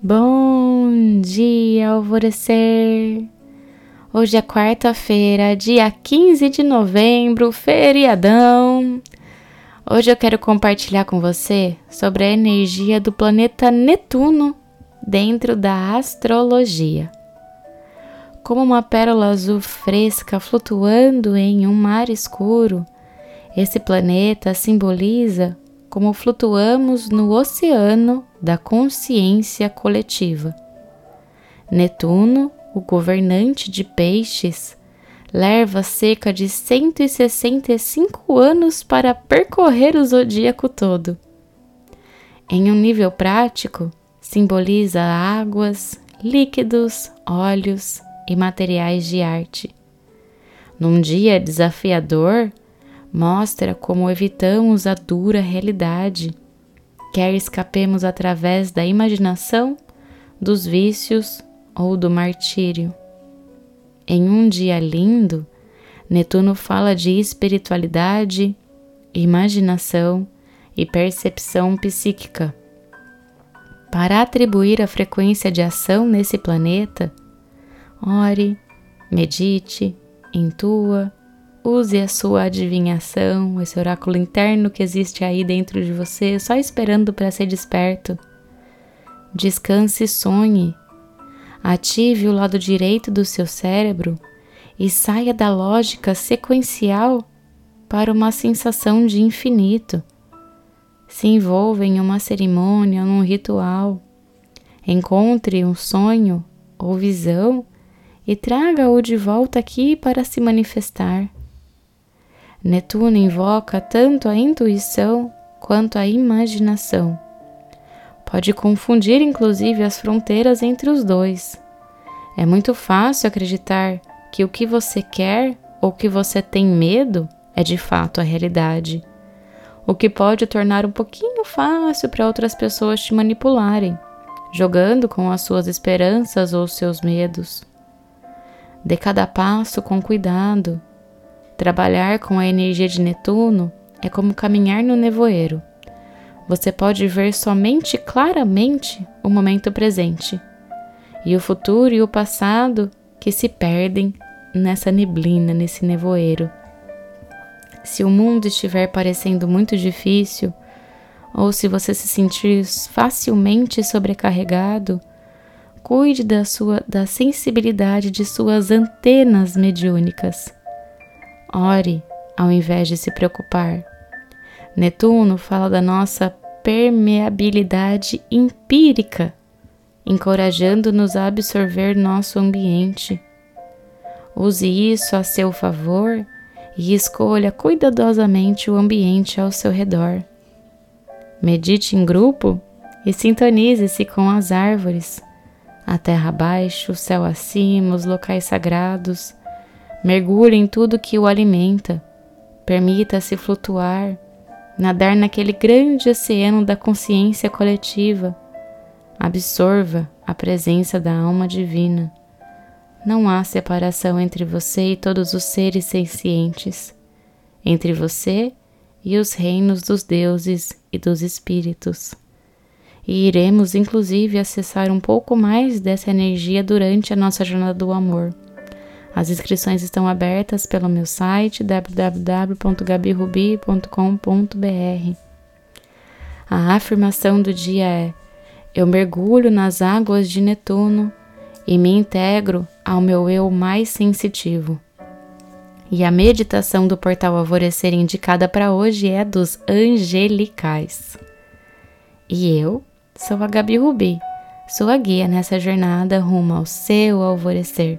Bom dia, alvorecer! Hoje é quarta-feira, dia 15 de novembro, feriadão. Hoje eu quero compartilhar com você sobre a energia do planeta Netuno dentro da astrologia. Como uma pérola azul fresca flutuando em um mar escuro, esse planeta simboliza como flutuamos no oceano da consciência coletiva. Netuno, o governante de peixes, leva cerca de 165 anos para percorrer o zodíaco todo. Em um nível prático, simboliza águas, líquidos, óleos e materiais de arte. Num dia desafiador, mostra como evitamos a dura realidade, quer escapemos através da imaginação, dos vícios ou do martírio. Em um dia lindo, Netuno fala de espiritualidade, imaginação e percepção psíquica. Para atribuir a frequência de ação nesse planeta, ore, medite, intua Use a sua adivinhação, esse oráculo interno que existe aí dentro de você, só esperando para ser desperto. Descanse e sonhe. Ative o lado direito do seu cérebro e saia da lógica sequencial para uma sensação de infinito. Se envolva em uma cerimônia num ritual. Encontre um sonho ou visão e traga-o de volta aqui para se manifestar. Netuno invoca tanto a intuição quanto a imaginação. Pode confundir inclusive as fronteiras entre os dois. É muito fácil acreditar que o que você quer ou que você tem medo é de fato a realidade, o que pode tornar um pouquinho fácil para outras pessoas te manipularem, jogando com as suas esperanças ou seus medos. Dê cada passo com cuidado Trabalhar com a energia de Netuno é como caminhar no nevoeiro. Você pode ver somente claramente o momento presente e o futuro e o passado que se perdem nessa neblina, nesse nevoeiro. Se o mundo estiver parecendo muito difícil, ou se você se sentir facilmente sobrecarregado, cuide da sua da sensibilidade de suas antenas mediúnicas. Ore ao invés de se preocupar. Netuno fala da nossa permeabilidade empírica, encorajando-nos a absorver nosso ambiente. Use isso a seu favor e escolha cuidadosamente o ambiente ao seu redor. Medite em grupo e sintonize-se com as árvores, a terra abaixo, o céu acima, os locais sagrados Mergulhe em tudo que o alimenta. Permita-se flutuar, nadar naquele grande oceano da consciência coletiva. Absorva a presença da alma divina. Não há separação entre você e todos os seres sencientes, entre você e os reinos dos deuses e dos espíritos. E iremos, inclusive, acessar um pouco mais dessa energia durante a nossa jornada do amor. As inscrições estão abertas pelo meu site www.gabirubi.com.br. A afirmação do dia é: Eu mergulho nas águas de Netuno e me integro ao meu eu mais sensitivo. E a meditação do portal Alvorecer indicada para hoje é dos angelicais. E eu sou a Gabi Rubi, sua guia nessa jornada rumo ao seu alvorecer.